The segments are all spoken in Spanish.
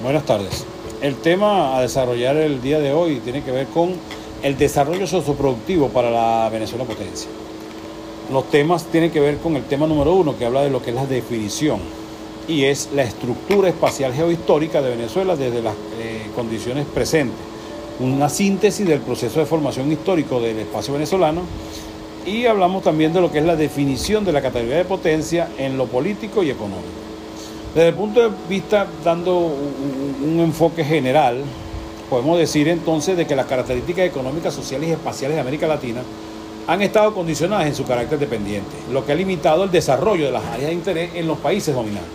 Buenas tardes. El tema a desarrollar el día de hoy tiene que ver con el desarrollo socioproductivo para la Venezuela potencia. Los temas tienen que ver con el tema número uno, que habla de lo que es la definición, y es la estructura espacial geohistórica de Venezuela desde las eh, condiciones presentes. Una síntesis del proceso de formación histórico del espacio venezolano y hablamos también de lo que es la definición de la categoría de potencia en lo político y económico. Desde el punto de vista, dando un, enfoque general, podemos decir entonces de que las características económicas, sociales y espaciales de América Latina han estado condicionadas en su carácter dependiente, lo que ha limitado el desarrollo de las áreas de interés en los países dominantes.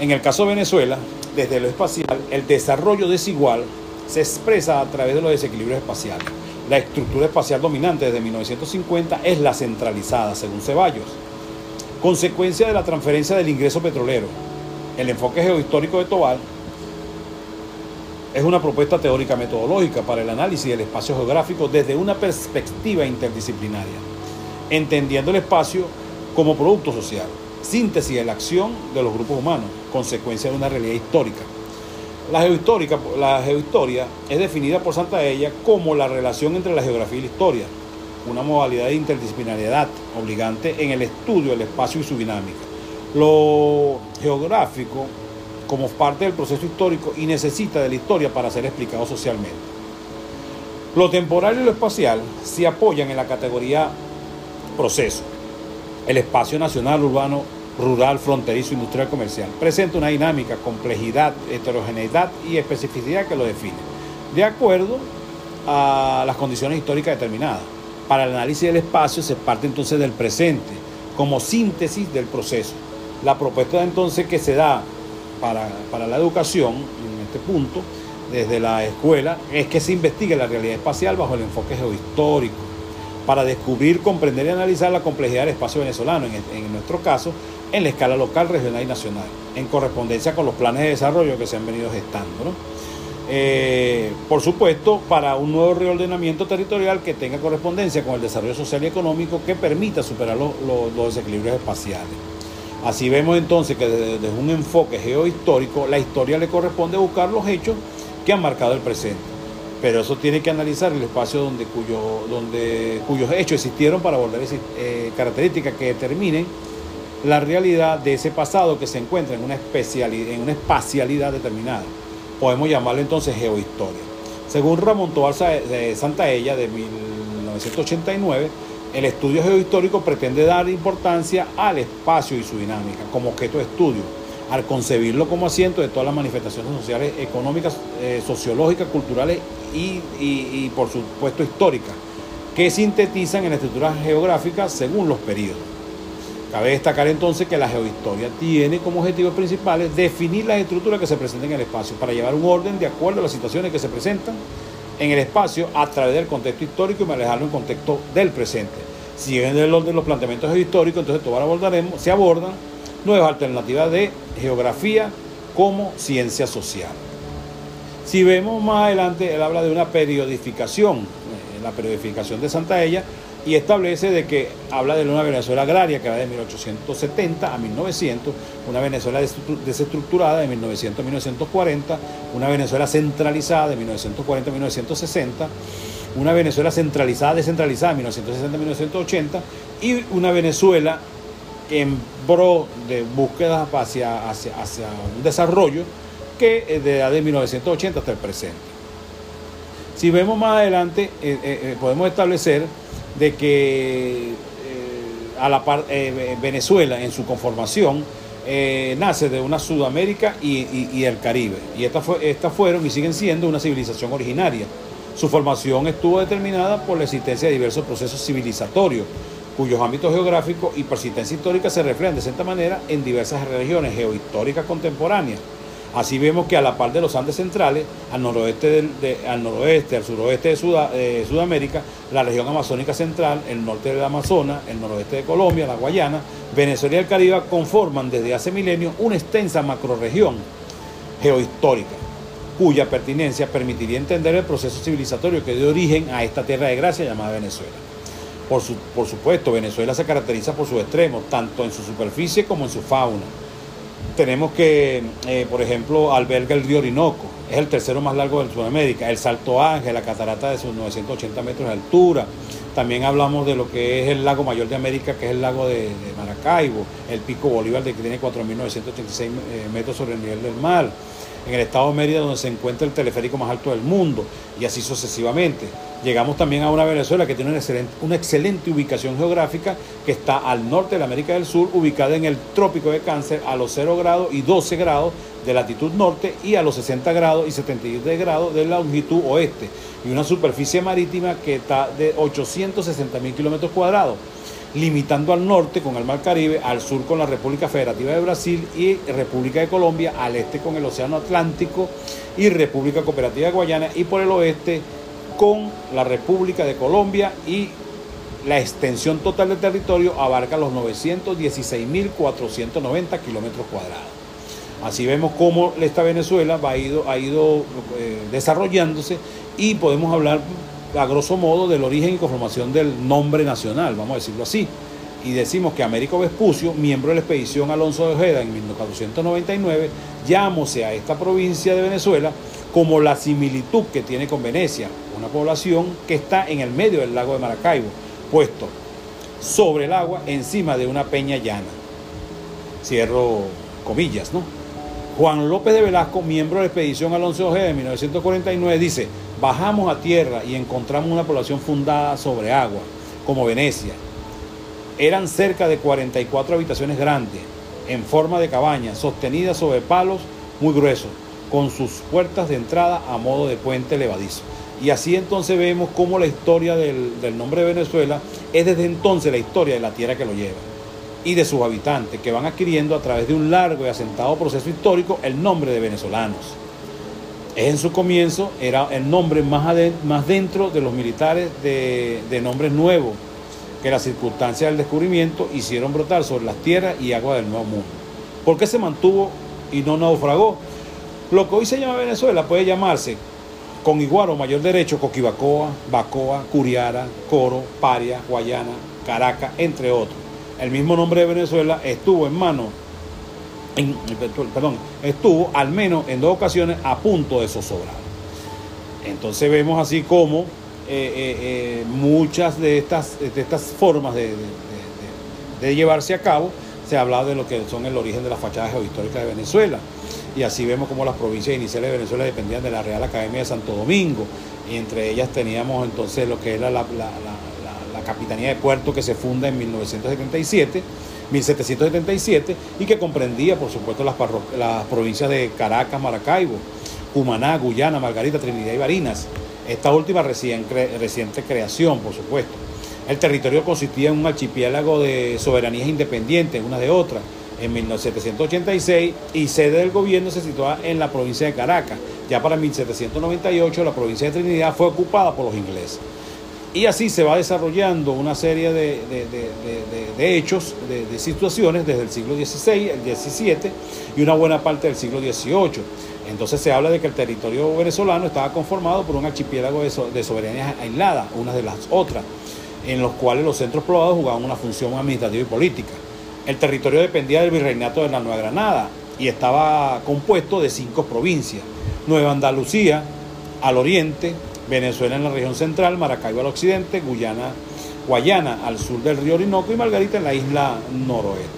En el caso de Venezuela, desde lo espacial, el desarrollo desigual se expresa a través de los desequilibrios espaciales. La estructura espacial dominante desde 1950 es la centralizada, según Ceballos, consecuencia de la transferencia del ingreso petrolero. El enfoque geohistórico de Tobal es una propuesta teórica metodológica para el análisis del espacio geográfico desde una perspectiva interdisciplinaria, entendiendo el espacio como producto social, síntesis de la acción de los grupos humanos, consecuencia de una realidad histórica. La, geohistórica, la geohistoria es definida por Santa Ella como la relación entre la geografía y la historia, una modalidad de interdisciplinariedad obligante en el estudio del espacio y su dinámica. Lo geográfico como parte del proceso histórico y necesita de la historia para ser explicado socialmente. Lo temporal y lo espacial se apoyan en la categoría proceso. El espacio nacional, urbano, rural, fronterizo, industrial, comercial presenta una dinámica, complejidad, heterogeneidad y especificidad que lo define, de acuerdo a las condiciones históricas determinadas. Para el análisis del espacio se parte entonces del presente como síntesis del proceso. La propuesta entonces que se da para, la educación en este punto, desde la escuela, es que se investigue la realidad espacial bajo el enfoque geohistórico, para descubrir, comprender y analizar la complejidad del espacio venezolano, en, nuestro caso, en la escala local, regional y nacional, en correspondencia con los planes de desarrollo que se han venido gestando. Eh, por supuesto, para un nuevo reordenamiento territorial que tenga correspondencia con el desarrollo social y económico que permita superar los desequilibrios espaciales. Así vemos entonces que desde, un enfoque geohistórico, la historia le corresponde buscar los hechos que han marcado el presente. Pero eso tiene que analizar el espacio donde, cuyo, donde cuyos hechos existieron para volver eh, características que determinen la realidad de ese pasado que se encuentra en una, en una espacialidad determinada. Podemos llamarlo entonces geohistoria. Según Ramón Tobalza de Santaella de 1989, el estudio geohistórico pretende dar importancia al espacio y su dinámica como objeto de estudio, al concebirlo como asiento de todas las manifestaciones sociales, económicas, eh, sociológicas, culturales y, por supuesto históricas, que sintetizan en la estructura geográfica según los periodos. Cabe destacar entonces que la geohistoria tiene como objetivos principales definir las estructuras que se presentan en el espacio para llevar un orden de acuerdo a las situaciones que se presentan en el espacio a través del contexto histórico y manejarlo en contexto del presente. Siguiendo el orden de los planteamientos históricos, entonces todos abordaremos, se abordan nuevas alternativas de geografía como ciencia social. Si vemos más adelante, él habla de una periodificación, eh, la periodificación de Santa Ella, y establece de que habla de una Venezuela agraria que va de 1870 a 1900, una Venezuela desestructurada de 1900 a 1940, una Venezuela centralizada de 1940 a 1960, una Venezuela centralizada, descentralizada de 1960 a 1980 y una Venezuela en pro de búsqueda hacia, hacia, un desarrollo que es de, de 1980 hasta el presente. Si vemos más adelante, eh, eh, eh, podemos establecer de que eh, a la eh, Venezuela en su conformación eh, nace de una Sudamérica y, el Caribe. Y estas, estas fueron y siguen siendo una civilización originaria. Su formación estuvo determinada por la existencia de diversos procesos civilizatorios, cuyos ámbitos geográficos y persistencia histórica se reflejan de cierta manera en diversas regiones geohistóricas contemporáneas Así vemos que a la par de los Andes centrales, al noroeste, al, noroeste al suroeste de Sudamérica, la región amazónica central, el norte del Amazonas, el noroeste de Colombia, la Guayana, Venezuela y el Caribe conforman desde hace milenios una extensa macroregión geohistórica, cuya pertinencia permitiría entender el proceso civilizatorio que dio origen a esta tierra de gracia llamada Venezuela. Por supuesto, Venezuela se caracteriza por sus extremos, tanto en su superficie como en su fauna tenemos que, eh, por ejemplo, alberga el río Orinoco, es el tercero más largo de Sudamérica, el Salto Ángel, la catarata de sus 980 metros de altura. También hablamos de lo que es el lago mayor de América, que es el lago de, Maracaibo, el Pico Bolívar, que tiene 4.986 eh, metros sobre el nivel del mar en el estado de Mérida, donde se encuentra el teleférico más alto del mundo, y así sucesivamente. Llegamos también a una Venezuela que tiene una excelente, ubicación geográfica, que está al norte de la América del Sur, ubicada en el trópico de Cáncer a los 0 grados y 12 grados de latitud norte y a los 60 grados y 73 grados de longitud oeste, y una superficie marítima que está de 860 mil kilómetros cuadrados limitando al norte con el Mar Caribe, al sur con la República Federativa de Brasil y República de Colombia, al este con el Océano Atlántico y República Cooperativa de Guayana y por el oeste con la República de Colombia y la extensión total del territorio abarca los 916.490 kilómetros cuadrados. Así vemos cómo esta Venezuela va, ha ido, ha ido eh, desarrollándose y podemos hablar a grosso modo del origen y conformación del nombre nacional, vamos a decirlo así. Y decimos que Américo Vespucio, miembro de la expedición Alonso de Ojeda en 1499, llamóse a esta provincia de Venezuela como la similitud que tiene con Venecia, una población que está en el medio del lago de Maracaibo, puesto sobre el agua encima de una peña llana. Cierro comillas, ¿no? Juan López de Velasco, miembro de la expedición Alonso de Ojeda en 1949, dice, Bajamos a tierra y encontramos una población fundada sobre agua, como Venecia. Eran cerca de 44 habitaciones grandes, en forma de cabaña, sostenidas sobre palos muy gruesos, con sus puertas de entrada a modo de puente levadizo. Y así entonces vemos cómo la historia del, del, nombre de Venezuela es desde entonces la historia de la tierra que lo lleva y de sus habitantes, que van adquiriendo a través de un largo y asentado proceso histórico el nombre de venezolanos en su comienzo era el nombre más, dentro de los militares de, nombres nuevos que las circunstancias del descubrimiento hicieron brotar sobre las tierras y aguas del Nuevo Mundo. ¿Por qué se mantuvo y no naufragó? Lo que hoy se llama Venezuela puede llamarse con igual o mayor derecho Coquibacoa, Bacoa, Curiara, Coro, Paria, Guayana, Caracas, entre otros. El mismo nombre de Venezuela estuvo en manos perdón, estuvo al menos en dos ocasiones a punto de zozobrar. Entonces vemos así como eh, eh, eh, muchas de estas, de estas formas de, llevarse a cabo se habla de lo que son el origen de las fachadas geohistóricas de Venezuela. Y así vemos como las provincias iniciales de Venezuela dependían de la Real Academia de Santo Domingo. Y entre ellas teníamos entonces lo que era la Capitanía de Puerto que se funda en 1977 1777 y que comprendía, por supuesto, las, provincias de Caracas, Maracaibo, Cumaná, Guyana, Margarita, Trinidad y Barinas. Esta última reciente creación, por supuesto. El territorio consistía en un archipiélago de soberanías independientes, una de otra, en 1786 y sede del gobierno se situaba en la provincia de Caracas. Ya para 1798 la provincia de Trinidad fue ocupada por los ingleses. Y así se va desarrollando una serie de, hechos, de, situaciones desde el siglo XVI, el XVII y una buena parte del siglo XVIII. Entonces se habla de que el territorio venezolano estaba conformado por un archipiélago de, soberanías aisladas, unas de las otras, en los cuales los centros poblados jugaban una función administrativa y política. El territorio dependía del virreinato de la Nueva Granada y estaba compuesto de cinco provincias. Nueva Andalucía, al oriente, Venezuela en la región central, Maracaibo al occidente, Guyana, Guayana al sur del río Orinoco y Margarita en la isla noroeste.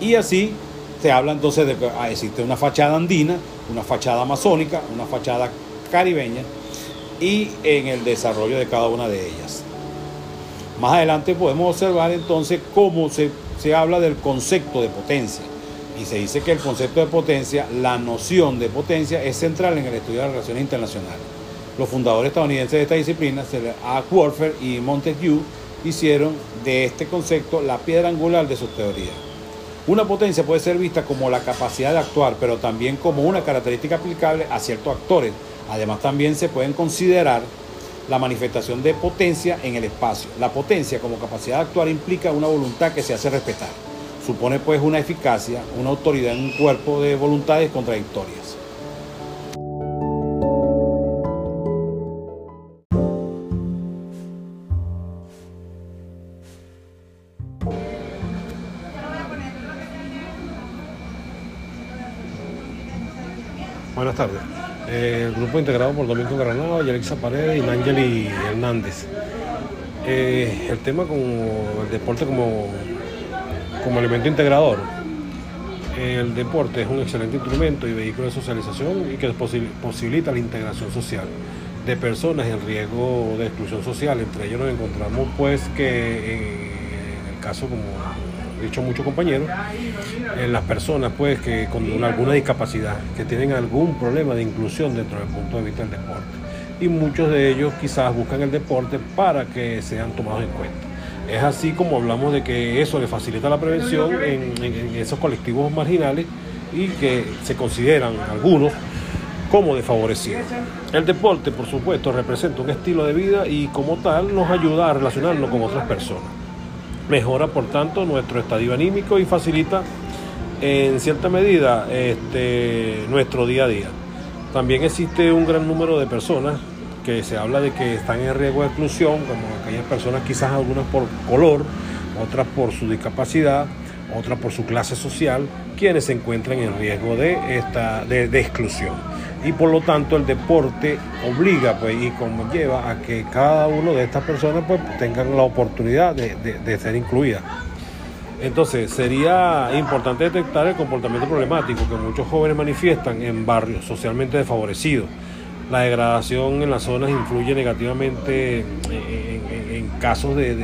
Y así se habla entonces de que ah, existe una fachada andina, una fachada amazónica, una fachada caribeña y en el desarrollo de cada una de ellas. Más adelante podemos observar entonces cómo se, se habla del concepto de potencia. Y se dice que el concepto de potencia, la noción de potencia, es central en el estudio de las relaciones internacionales. Los fundadores estadounidenses de esta disciplina, Art Warfare y Montague, hicieron de este concepto la piedra angular de sus teorías. Una potencia puede ser vista como la capacidad de actuar, pero también como una característica aplicable a ciertos actores. Además, también se pueden considerar la manifestación de potencia en el espacio. La potencia como capacidad de actuar implica una voluntad que se hace respetar. Supone pues una eficacia, una autoridad en un cuerpo de voluntades contradictorias. Buenas tardes. Eh, el grupo integrado por Domingo Granado, Yelixa Paredes y Nángeli Hernández. Eh, el tema como el deporte como, como elemento integrador. El deporte es un excelente instrumento y vehículo de socialización y que posibilita la integración social de personas en riesgo de exclusión social. Entre ellos nos encontramos pues que en el caso como dicho muchos compañeros, en las personas pues que con alguna discapacidad, que tienen algún problema de inclusión dentro del punto de vista del deporte. Y muchos de ellos quizás buscan el deporte para que sean tomados en cuenta. Es así como hablamos de que eso le facilita la prevención en, esos colectivos marginales y que se consideran algunos como desfavorecidos. El deporte, por supuesto, representa un estilo de vida y como tal nos ayuda a relacionarnos con otras personas. Mejora, por tanto, nuestro estadio anímico y facilita en cierta medida este, nuestro día a día. También existe un gran número de personas que se habla de que están en riesgo de exclusión, como aquellas personas quizás algunas por color, otras por su discapacidad, otras por su clase social, quienes se encuentran en riesgo de, esta, de, de exclusión y por lo tanto el deporte obliga pues y conlleva a que cada uno de estas personas pues tengan la oportunidad de, ser incluidas. Entonces sería importante detectar el comportamiento problemático que muchos jóvenes manifiestan en barrios socialmente desfavorecidos. La degradación en las zonas influye negativamente en, casos de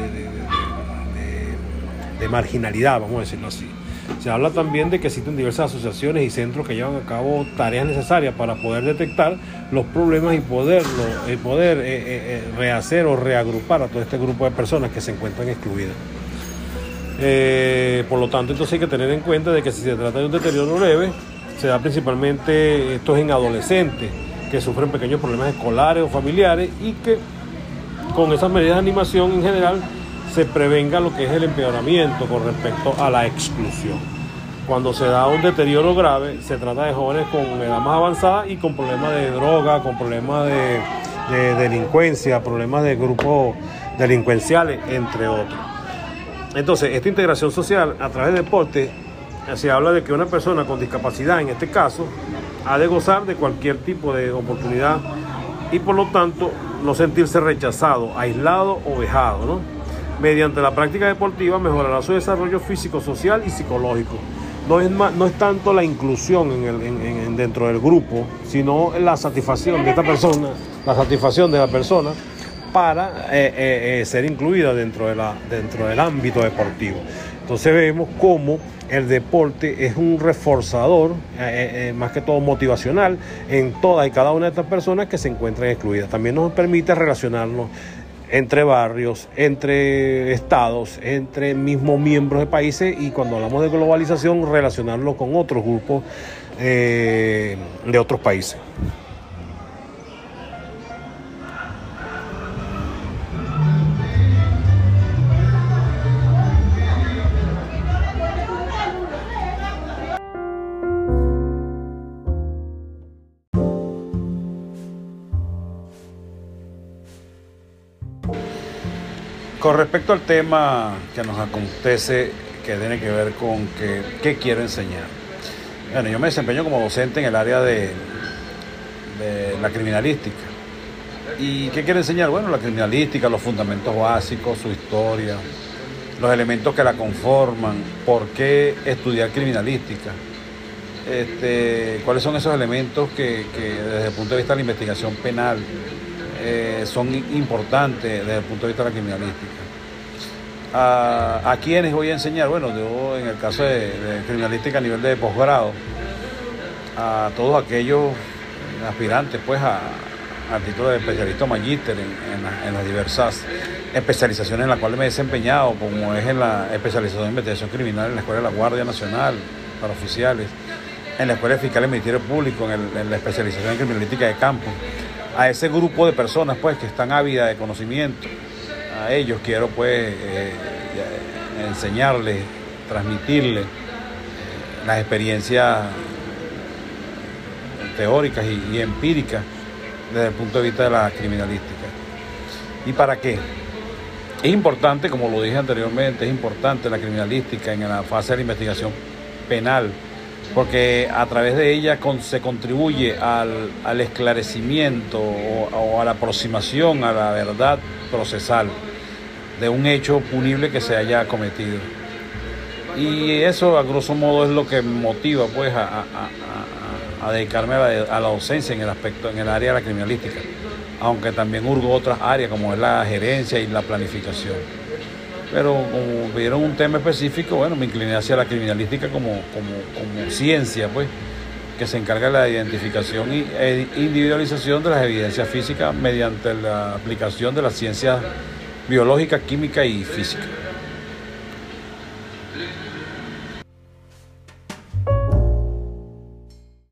marginalidad, vamos a decirlo así. Se habla también de que existen diversas asociaciones y centros que llevan a cabo tareas necesarias para poder detectar los problemas y poderlo, eh, poder eh, eh, rehacer o reagrupar a todo este grupo de personas que se encuentran excluidas. por lo tanto, entonces hay que tener en cuenta de que si se trata de un deterioro leve, se da principalmente esto en adolescentes que sufren pequeños problemas escolares o familiares y que con esas medidas de animación en general se prevenga lo que es el empeoramiento con respecto a la exclusión. Cuando se da un deterioro grave, se trata de jóvenes con edad más avanzada y con problemas de droga, con problemas de, delincuencia, problemas de grupos delincuenciales, entre otros. Entonces, esta integración social a través del deporte se habla de que una persona con discapacidad, en este caso, ha de gozar de cualquier tipo de oportunidad y por lo tanto no sentirse rechazado, aislado o vejado, ¿no? Mediante la práctica deportiva mejorará su desarrollo físico, social y psicológico. No es, no es tanto la inclusión en dentro del grupo, sino la satisfacción de esta persona, la satisfacción de la persona para eh, eh, eh, ser incluida dentro, de la, dentro del ámbito deportivo. Entonces vemos cómo el deporte es un reforzador, más que todo motivacional, en todas y cada una de estas personas que se encuentran excluidas. También nos permite relacionarnos entre barrios, entre estados, entre mismos miembros de países y cuando hablamos de globalización relacionarlo con otros grupos eh, de otros países. Con respecto al tema que nos acontece, que tiene que ver con qué quiero enseñar. Bueno, yo me desempeño como docente en el área de, la criminalística. ¿Y qué quiero enseñar? Bueno, la criminalística, los fundamentos básicos, su historia, los elementos que la conforman, por qué estudiar criminalística, este, cuáles son esos elementos que, que desde el punto de vista de la investigación penal eh, son importantes desde el punto de vista de la criminalística. A, quienes voy a enseñar, bueno, yo en el caso de, criminalística a nivel de posgrado, a todos aquellos aspirantes pues a, al título de especialista magíster en, las diversas especializaciones en las cuales me he desempeñado, como es en la especialización de investigación criminal en la Escuela de la Guardia Nacional para oficiales, en la Escuela de Fiscal del Ministerio Público, en la especialización en criminalística de campo a ese grupo de personas pues que están ávidas de conocimiento. A ellos quiero pues eh, enseñarles, transmitirles eh, las experiencias teóricas y, y, empíricas desde el punto de vista de la criminalística. ¿Y para qué? Es importante, como lo dije anteriormente, es importante la criminalística en la fase de la investigación penal porque a través de ella se contribuye al, esclarecimiento o, a la aproximación a la verdad procesal de un hecho punible que se haya cometido. Y eso, a grosso modo, es lo que motiva pues, a, dedicarme a la, docencia en el aspecto, en el área de la criminalística, aunque también hurgo otras áreas como es la gerencia y la planificación. Pero como pidieron un tema específico, bueno, me incliné hacia la criminalística como, como, ciencia, pues, que se encarga de la identificación e individualización de las evidencias físicas mediante la aplicación de las ciencias biológica, química y física.